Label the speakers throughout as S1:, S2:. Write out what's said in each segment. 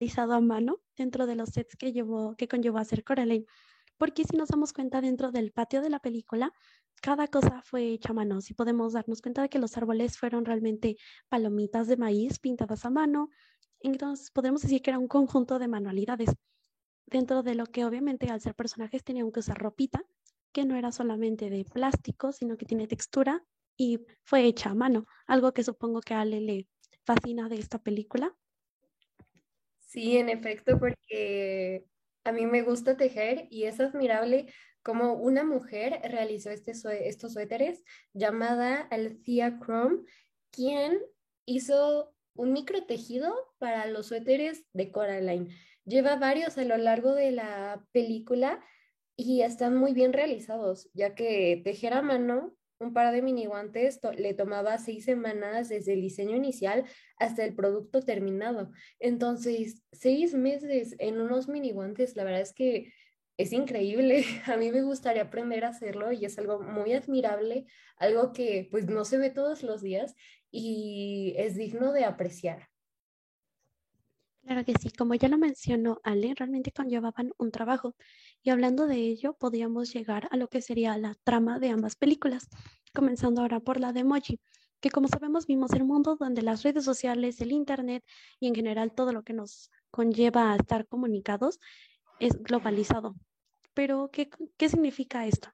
S1: realizado a mano dentro de los sets que, llevó, que conllevó a hacer Coraline. Porque si nos damos cuenta dentro del patio de la película, cada cosa fue hecha a mano. Si podemos darnos cuenta de que los árboles fueron realmente palomitas de maíz pintadas a mano, entonces podemos decir que era un conjunto de manualidades. Dentro de lo que obviamente al ser personajes tenían que usar ropita, que no era solamente de plástico, sino que tiene textura y fue hecha a mano, algo que supongo que a Ale le fascina de esta película.
S2: Sí, en efecto, porque a mí me gusta tejer y es admirable cómo una mujer realizó este estos suéteres llamada Althea Chrome, quien hizo un micro tejido para los suéteres de Coraline. Lleva varios a lo largo de la película y están muy bien realizados, ya que tejer a mano un par de mini guantes le tomaba seis semanas desde el diseño inicial hasta el producto terminado. Entonces, seis meses en unos mini guantes, la verdad es que es increíble. A mí me gustaría aprender a hacerlo y es algo muy admirable, algo que pues no se ve todos los días y es digno de apreciar.
S1: Claro que sí, como ya lo mencionó Ale, realmente conllevaban un trabajo. Y hablando de ello, podríamos llegar a lo que sería la trama de ambas películas, comenzando ahora por la de Moji, que como sabemos vimos el mundo donde las redes sociales, el Internet y en general todo lo que nos conlleva a estar comunicados es globalizado. Pero, ¿qué, qué significa esto?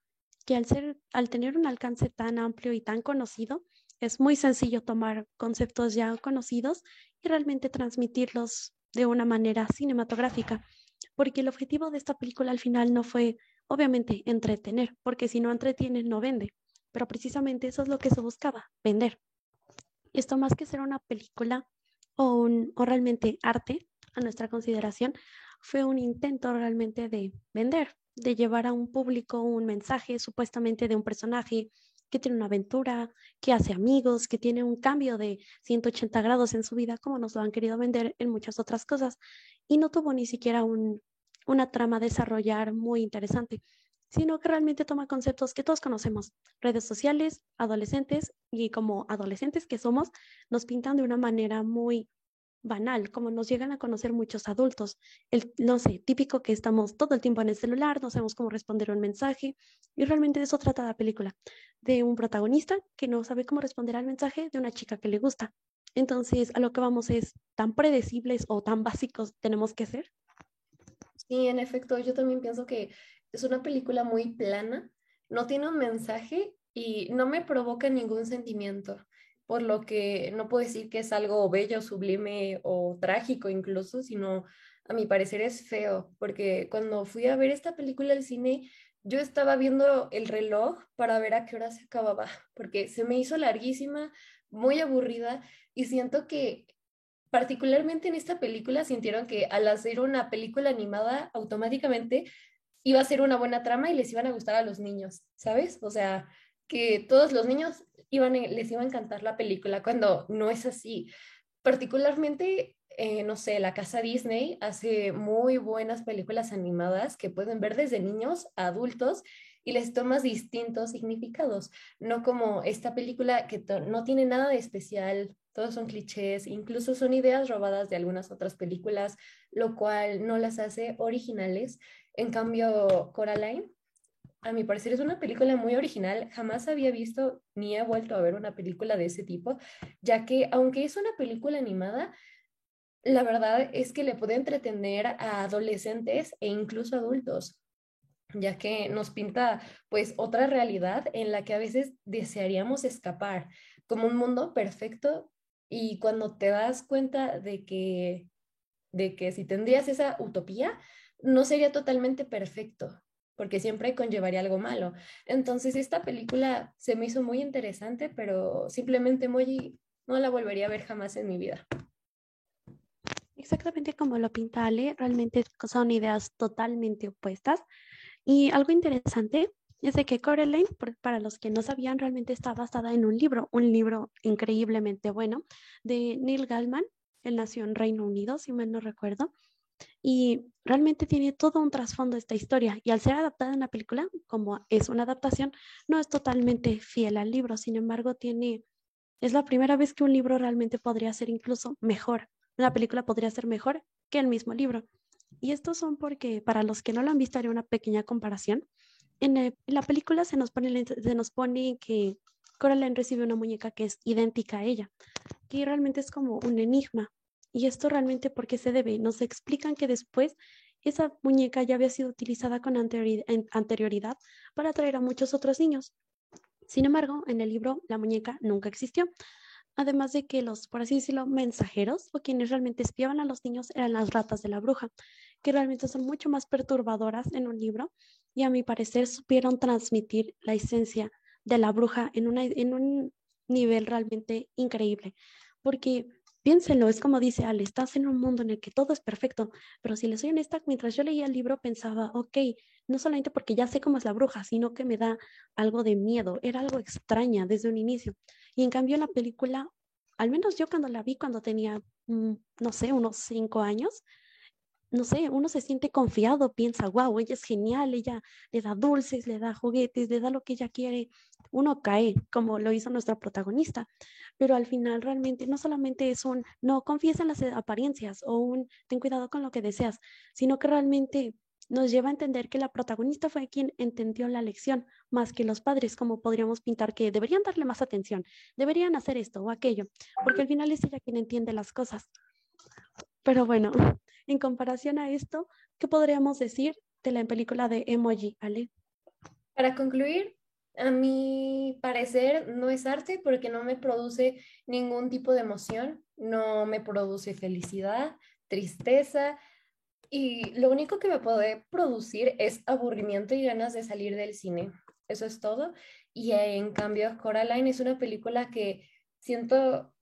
S1: Que al, ser, al tener un alcance tan amplio y tan conocido, es muy sencillo tomar conceptos ya conocidos y realmente transmitirlos de una manera cinematográfica, porque el objetivo de esta película al final no fue, obviamente, entretener, porque si no entretiene, no vende, pero precisamente eso es lo que se buscaba, vender. Esto más que ser una película o, un, o realmente arte, a nuestra consideración, fue un intento realmente de vender, de llevar a un público un mensaje supuestamente de un personaje que tiene una aventura, que hace amigos, que tiene un cambio de 180 grados en su vida, como nos lo han querido vender en muchas otras cosas. Y no tuvo ni siquiera un, una trama desarrollar muy interesante, sino que realmente toma conceptos que todos conocemos, redes sociales, adolescentes, y como adolescentes que somos, nos pintan de una manera muy banal, como nos llegan a conocer muchos adultos. El, no sé, típico que estamos todo el tiempo en el celular, no sabemos cómo responder un mensaje, y realmente de eso trata la película, de un protagonista que no sabe cómo responder al mensaje de una chica que le gusta. Entonces, a lo que vamos es tan predecibles o tan básicos tenemos que ser.
S2: Sí, en efecto, yo también pienso que es una película muy plana, no tiene un mensaje y no me provoca ningún sentimiento por lo que no puedo decir que es algo bello, sublime o trágico incluso, sino a mi parecer es feo, porque cuando fui a ver esta película al cine, yo estaba viendo el reloj para ver a qué hora se acababa, porque se me hizo larguísima, muy aburrida y siento que particularmente en esta película sintieron que al hacer una película animada automáticamente iba a ser una buena trama y les iban a gustar a los niños, ¿sabes? O sea, que todos los niños iban, les iba a encantar la película cuando no es así. Particularmente, eh, no sé, la casa Disney hace muy buenas películas animadas que pueden ver desde niños a adultos y les tomas distintos significados, no como esta película que no tiene nada de especial, todos son clichés, incluso son ideas robadas de algunas otras películas, lo cual no las hace originales. En cambio, Coraline a mi parecer es una película muy original. Jamás había visto ni he vuelto a ver una película de ese tipo, ya que aunque es una película animada, la verdad es que le puede entretener a adolescentes e incluso adultos, ya que nos pinta pues otra realidad en la que a veces desearíamos escapar, como un mundo perfecto y cuando te das cuenta de que de que si tendrías esa utopía no sería totalmente perfecto, porque siempre conllevaría algo malo. Entonces, esta película se me hizo muy interesante, pero simplemente muy, no la volvería a ver jamás en mi vida.
S1: Exactamente como lo pinta Ale, realmente son ideas totalmente opuestas. Y algo interesante es de que Coraline, para los que no sabían, realmente está basada en un libro, un libro increíblemente bueno de Neil Gaiman. Él nació en Reino Unido, si mal no recuerdo. Y realmente tiene todo un trasfondo esta historia. Y al ser adaptada en la película, como es una adaptación, no es totalmente fiel al libro. Sin embargo, tiene, es la primera vez que un libro realmente podría ser incluso mejor. Una película podría ser mejor que el mismo libro. Y estos son porque, para los que no lo han visto, haré una pequeña comparación. En, la película se nos, pone, se nos pone que Coraline recibe una muñeca que es idéntica a ella, que realmente es como un enigma. Y esto realmente, ¿por qué se debe? Nos explican que después esa muñeca ya había sido utilizada con anterioridad para atraer a muchos otros niños. Sin embargo, en el libro la muñeca nunca existió. Además de que los, por así decirlo, mensajeros o quienes realmente espiaban a los niños eran las ratas de la bruja, que realmente son mucho más perturbadoras en un libro y a mi parecer supieron transmitir la esencia de la bruja en, una, en un nivel realmente increíble. Porque piénsenlo, es como dice Ale, estás en un mundo en el que todo es perfecto, pero si les soy honesta, mientras yo leía el libro pensaba, ok, no solamente porque ya sé cómo es la bruja, sino que me da algo de miedo, era algo extraña desde un inicio. Y en cambio la película, al menos yo cuando la vi cuando tenía, mm, no sé, unos cinco años, no sé, uno se siente confiado, piensa, wow, ella es genial, ella le da dulces, le da juguetes, le da lo que ella quiere. Uno cae, como lo hizo nuestra protagonista, pero al final realmente no solamente es un, no confíes en las apariencias o un, ten cuidado con lo que deseas, sino que realmente nos lleva a entender que la protagonista fue quien entendió la lección, más que los padres, como podríamos pintar que deberían darle más atención, deberían hacer esto o aquello, porque al final es ella quien entiende las cosas. Pero bueno, en comparación a esto, ¿qué podríamos decir de la película de Emoji, Ale?
S2: Para concluir, a mi parecer no es arte porque no me produce ningún tipo de emoción, no me produce felicidad, tristeza y lo único que me puede producir es aburrimiento y ganas de salir del cine. Eso es todo. Y en cambio, Coraline es una película que siento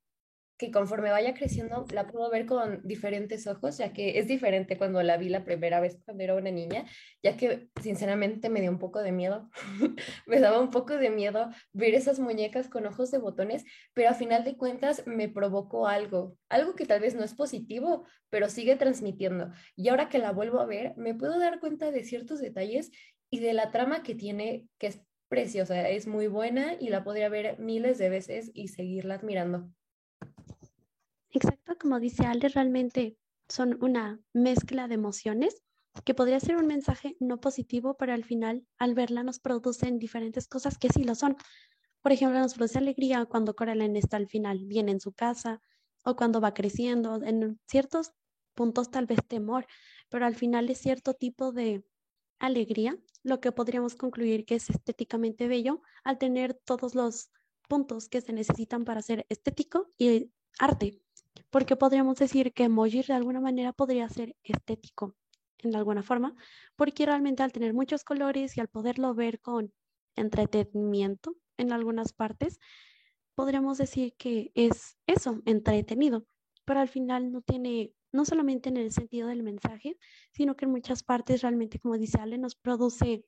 S2: que conforme vaya creciendo la puedo ver con diferentes ojos, ya que es diferente cuando la vi la primera vez cuando era una niña, ya que sinceramente me dio un poco de miedo, me daba un poco de miedo ver esas muñecas con ojos de botones, pero a final de cuentas me provocó algo, algo que tal vez no es positivo, pero sigue transmitiendo. Y ahora que la vuelvo a ver, me puedo dar cuenta de ciertos detalles y de la trama que tiene, que es preciosa, es muy buena y la podría ver miles de veces y seguirla admirando.
S1: Exacto, como dice Ale, realmente son una mezcla de emociones que podría ser un mensaje no positivo, pero al final, al verla, nos producen diferentes cosas que sí lo son. Por ejemplo, nos produce alegría cuando Coraline está al final bien en su casa o cuando va creciendo, en ciertos puntos tal vez temor, pero al final es cierto tipo de alegría, lo que podríamos concluir que es estéticamente bello al tener todos los puntos que se necesitan para ser estético y arte porque podríamos decir que emoji de alguna manera podría ser estético en alguna forma, porque realmente al tener muchos colores y al poderlo ver con entretenimiento en algunas partes, podríamos decir que es eso, entretenido, pero al final no tiene, no solamente en el sentido del mensaje, sino que en muchas partes realmente, como dice Ale, nos produce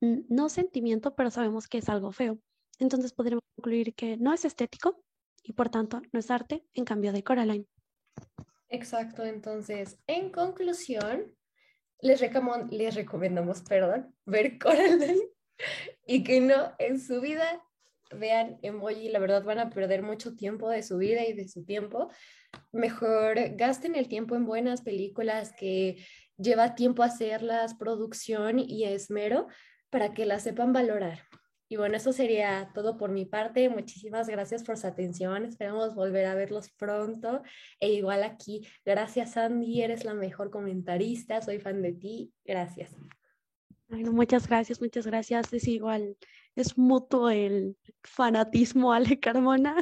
S1: no sentimiento, pero sabemos que es algo feo. Entonces podríamos concluir que no es estético, y por tanto no es arte en cambio de Coraline.
S2: Exacto, entonces, en conclusión, les, les recomendamos, perdón, ver Coraline y que no en su vida vean emoji, la verdad van a perder mucho tiempo de su vida y de su tiempo. Mejor gasten el tiempo en buenas películas que lleva tiempo hacerlas, producción y esmero para que las sepan valorar. Y bueno, eso sería todo por mi parte. Muchísimas gracias por su atención. Esperamos volver a verlos pronto. E igual aquí, gracias Andy, eres la mejor comentarista, soy fan de ti. Gracias.
S1: muchas gracias, muchas gracias. Es igual, es mutuo el fanatismo, Ale Carmona.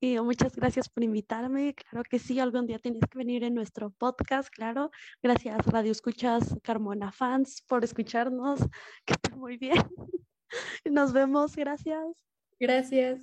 S1: Y muchas gracias por invitarme. Claro que sí, algún día tienes que venir en nuestro podcast, claro. Gracias, Radio Escuchas Carmona Fans, por escucharnos. Que esté muy bien. Nos vemos, gracias.
S2: Gracias.